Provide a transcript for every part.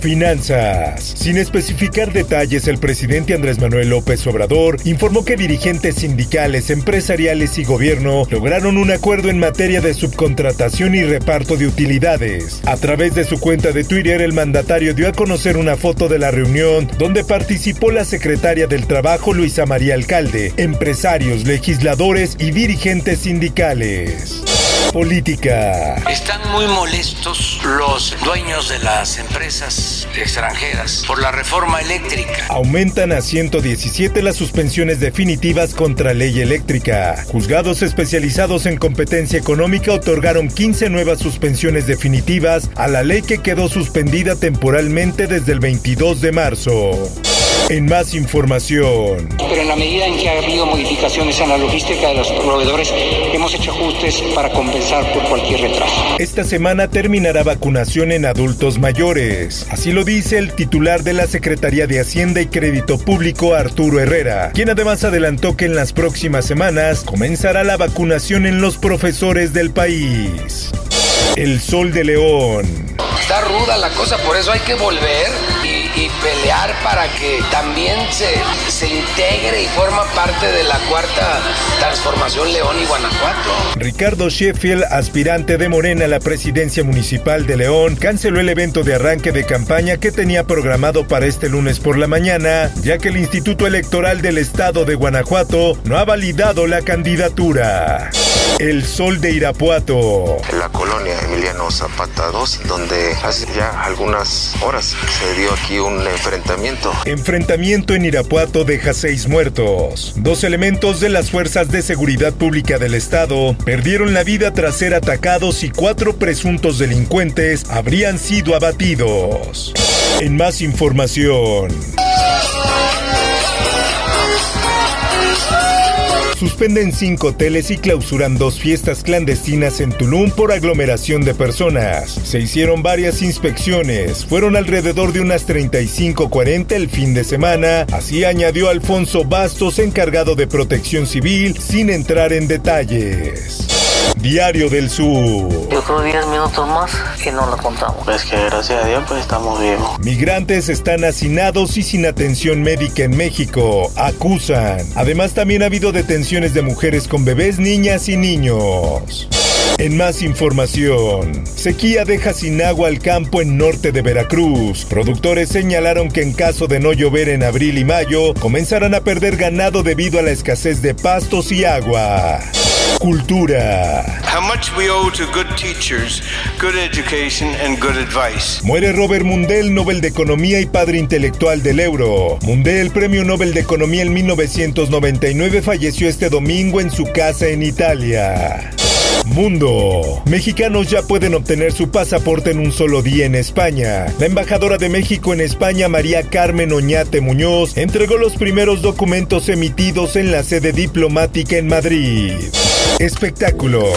Finanzas. Sin especificar detalles, el presidente Andrés Manuel López Obrador informó que dirigentes sindicales, empresariales y gobierno lograron un acuerdo en materia de subcontratación y reparto de utilidades. A través de su cuenta de Twitter, el mandatario dio a conocer una foto de la reunión donde participó la secretaria del Trabajo Luisa María Alcalde, empresarios, legisladores y dirigentes sindicales política. Están muy molestos los dueños de las empresas extranjeras por la reforma eléctrica. Aumentan a 117 las suspensiones definitivas contra ley eléctrica. Juzgados especializados en competencia económica otorgaron 15 nuevas suspensiones definitivas a la ley que quedó suspendida temporalmente desde el 22 de marzo. En más información. Pero en la medida en que ha habido modificaciones en la logística de los proveedores, hemos hecho ajustes para compensar por cualquier retraso. Esta semana terminará vacunación en adultos mayores. Así lo dice el titular de la Secretaría de Hacienda y Crédito Público, Arturo Herrera, quien además adelantó que en las próximas semanas comenzará la vacunación en los profesores del país. El Sol de León. Está ruda la cosa, por eso hay que volver pelear para que también se, se integre y forma parte de la cuarta transformación León y Guanajuato. Ricardo Sheffield, aspirante de Morena a la presidencia municipal de León, canceló el evento de arranque de campaña que tenía programado para este lunes por la mañana, ya que el Instituto Electoral del Estado de Guanajuato no ha validado la candidatura. El Sol de Irapuato. En la colonia Emiliano Zapata 2, donde hace ya algunas horas se dio aquí un enfrentamiento. Enfrentamiento en Irapuato deja seis muertos. Dos elementos de las Fuerzas de Seguridad Pública del Estado perdieron la vida tras ser atacados y cuatro presuntos delincuentes habrían sido abatidos. En más información. Suspenden cinco hoteles y clausuran dos fiestas clandestinas en Tulum por aglomeración de personas. Se hicieron varias inspecciones, fueron alrededor de unas 35-40 el fin de semana, así añadió Alfonso Bastos, encargado de protección civil, sin entrar en detalles. Diario del Sur. Yo creo 10 minutos más que no la contamos. Es que gracias a Dios pues estamos vivos. Migrantes están hacinados y sin atención médica en México, acusan. Además también ha habido detenciones de mujeres con bebés, niñas y niños. En más información, sequía deja sin agua al campo en norte de Veracruz. Productores señalaron que en caso de no llover en abril y mayo, comenzarán a perder ganado debido a la escasez de pastos y agua. Cultura. How much we owe to good teachers, good education and good advice. Muere Robert Mundell, Nobel de Economía y padre intelectual del euro. Mundell, premio Nobel de Economía en 1999, falleció este domingo en su casa en Italia. Mundo. Mexicanos ya pueden obtener su pasaporte en un solo día en España. La embajadora de México en España, María Carmen Oñate Muñoz, entregó los primeros documentos emitidos en la sede diplomática en Madrid. Espectáculos.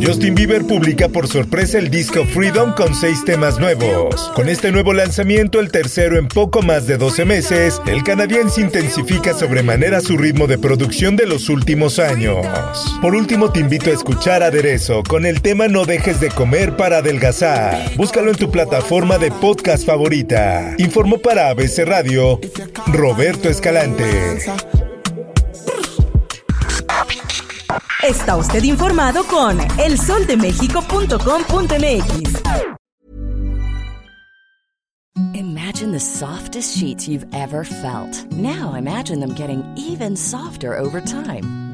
Justin Bieber publica por sorpresa el disco Freedom con seis temas nuevos. Con este nuevo lanzamiento, el tercero en poco más de 12 meses, el canadiense intensifica sobremanera su ritmo de producción de los últimos años. Por último, te invito a escuchar Aderezo con el tema No dejes de comer para adelgazar. Búscalo en tu plataforma de podcast favorita. Informó para ABC Radio Roberto Escalante. Está usted informado con elsoldemexico.com.mx. Imagine the softest sheets you've ever felt. Now imagine them getting even softer over time.